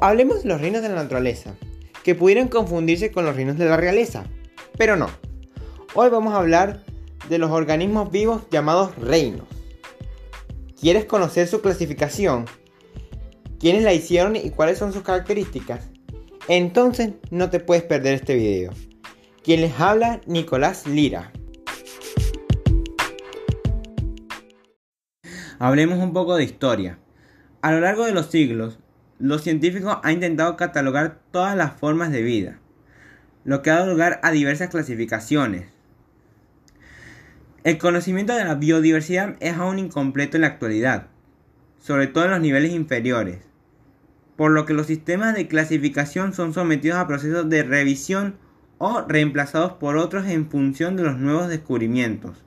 hablemos de los reinos de la naturaleza, que pudieran confundirse con los reinos de la realeza, pero no. Hoy vamos a hablar de los organismos vivos llamados reinos. ¿Quieres conocer su clasificación? ¿Quiénes la hicieron y cuáles son sus características? Entonces no te puedes perder este video. Quien les habla, Nicolás Lira. Hablemos un poco de historia. A lo largo de los siglos, los científicos han intentado catalogar todas las formas de vida, lo que ha dado lugar a diversas clasificaciones. El conocimiento de la biodiversidad es aún incompleto en la actualidad, sobre todo en los niveles inferiores, por lo que los sistemas de clasificación son sometidos a procesos de revisión o reemplazados por otros en función de los nuevos descubrimientos.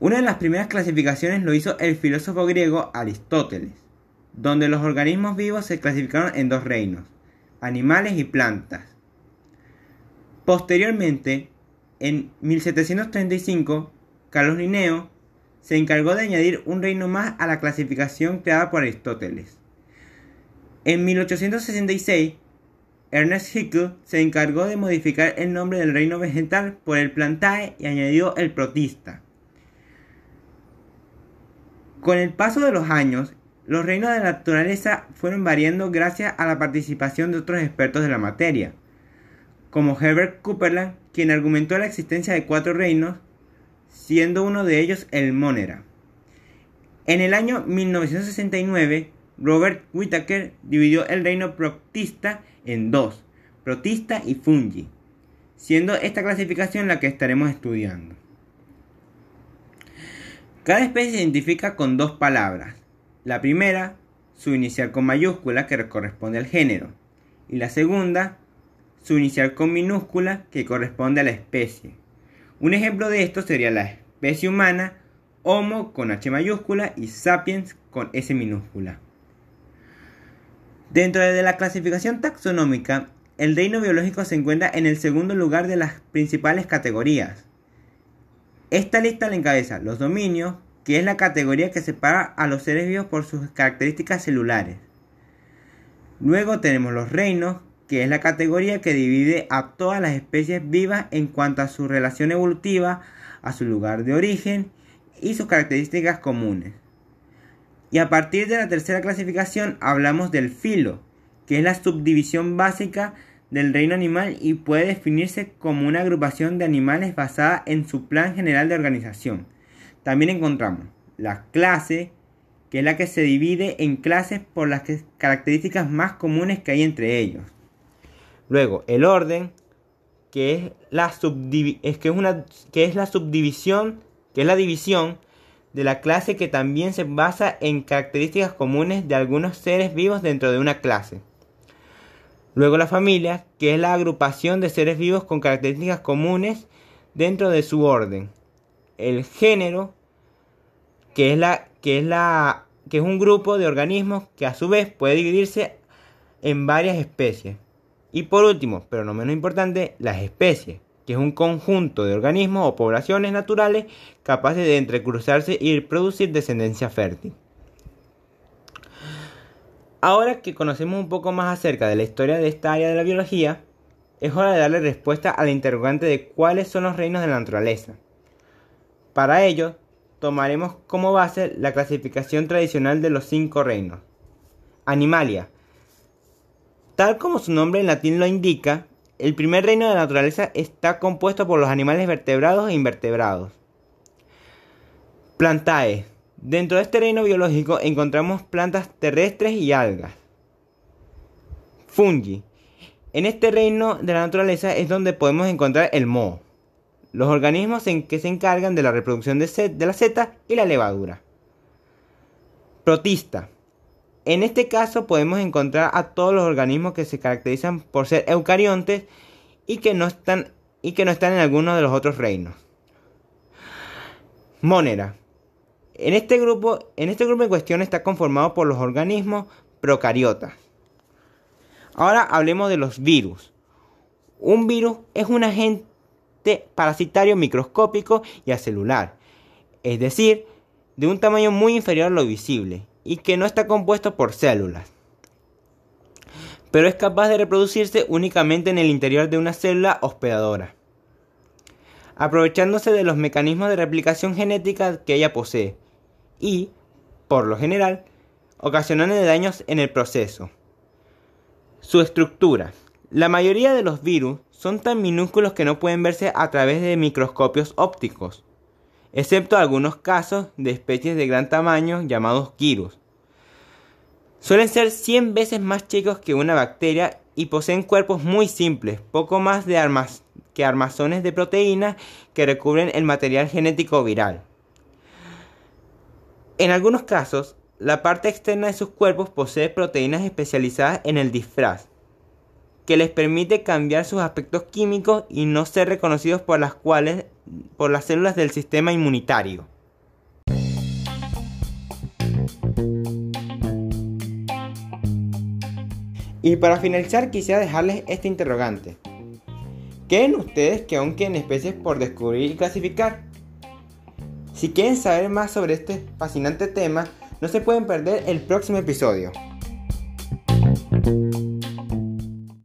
Una de las primeras clasificaciones lo hizo el filósofo griego Aristóteles, donde los organismos vivos se clasificaron en dos reinos, animales y plantas. Posteriormente, en 1735, Carlos Linneo se encargó de añadir un reino más a la clasificación creada por Aristóteles. En 1866, Ernest Haeckel se encargó de modificar el nombre del reino vegetal por el plantae y añadió el protista. Con el paso de los años, los reinos de la naturaleza fueron variando gracias a la participación de otros expertos de la materia, como Herbert Cooperland, quien argumentó la existencia de cuatro reinos, siendo uno de ellos el Monera. En el año 1969, Robert Whittaker dividió el reino protista en dos, protista y fungi, siendo esta clasificación la que estaremos estudiando. Cada especie se identifica con dos palabras. La primera, su inicial con mayúscula que corresponde al género. Y la segunda, su inicial con minúscula que corresponde a la especie. Un ejemplo de esto sería la especie humana, Homo con H mayúscula y Sapiens con S minúscula. Dentro de la clasificación taxonómica, el reino biológico se encuentra en el segundo lugar de las principales categorías. Esta lista la encabeza los dominios, que es la categoría que separa a los seres vivos por sus características celulares. Luego tenemos los reinos, que es la categoría que divide a todas las especies vivas en cuanto a su relación evolutiva, a su lugar de origen y sus características comunes. Y a partir de la tercera clasificación hablamos del filo, que es la subdivisión básica del reino animal y puede definirse como una agrupación de animales basada en su plan general de organización. También encontramos la clase, que es la que se divide en clases por las características más comunes que hay entre ellos. Luego, el orden, que es la, es que es una, que es la subdivisión, que es la división de la clase que también se basa en características comunes de algunos seres vivos dentro de una clase. Luego la familia, que es la agrupación de seres vivos con características comunes dentro de su orden. El género, que es la que es la que es un grupo de organismos que a su vez puede dividirse en varias especies. Y por último, pero no menos importante, las especies, que es un conjunto de organismos o poblaciones naturales capaces de entrecruzarse y producir descendencia fértil. Ahora que conocemos un poco más acerca de la historia de esta área de la biología, es hora de darle respuesta a la interrogante de cuáles son los reinos de la naturaleza. Para ello, tomaremos como base la clasificación tradicional de los cinco reinos. Animalia. Tal como su nombre en latín lo indica, el primer reino de la naturaleza está compuesto por los animales vertebrados e invertebrados. Plantae Dentro de este reino biológico encontramos plantas terrestres y algas. Fungi. En este reino de la naturaleza es donde podemos encontrar el moho, los organismos en que se encargan de la reproducción de, la seta y la levadura. Protista. En este caso podemos encontrar a todos los organismos que se caracterizan por ser eucariontes y que no están, y que no están en alguno de los otros reinos. Monera. En este grupo, en este grupo en cuestión está conformado por los organismos procariotas. Ahora hablemos de los virus. Un virus es un agente parasitario microscópico y acelular, es decir, de un tamaño muy inferior a lo visible y que no está compuesto por células. pero es capaz de reproducirse únicamente en el interior de una célula hospedadora, aprovechándose de los mecanismos de replicación genética que ella posee y, por lo general, ocasionando daños en el proceso. Su estructura. La mayoría de los virus son tan minúsculos que no pueden verse a través de microscopios ópticos, excepto algunos casos de especies de gran tamaño llamados virus. Suelen ser 100 veces más chicos que una bacteria y poseen cuerpos muy simples, poco más de que armazones de proteínas que recubren el material genético viral. En algunos casos, la parte externa de sus cuerpos posee proteínas especializadas en el disfraz, que les permite cambiar sus aspectos químicos y no ser reconocidos por las cuales por las células del sistema inmunitario. Y para finalizar quisiera dejarles este interrogante. ¿Creen ustedes que aún queden especies por descubrir y clasificar? Si quieren saber más sobre este fascinante tema, no se pueden perder el próximo episodio.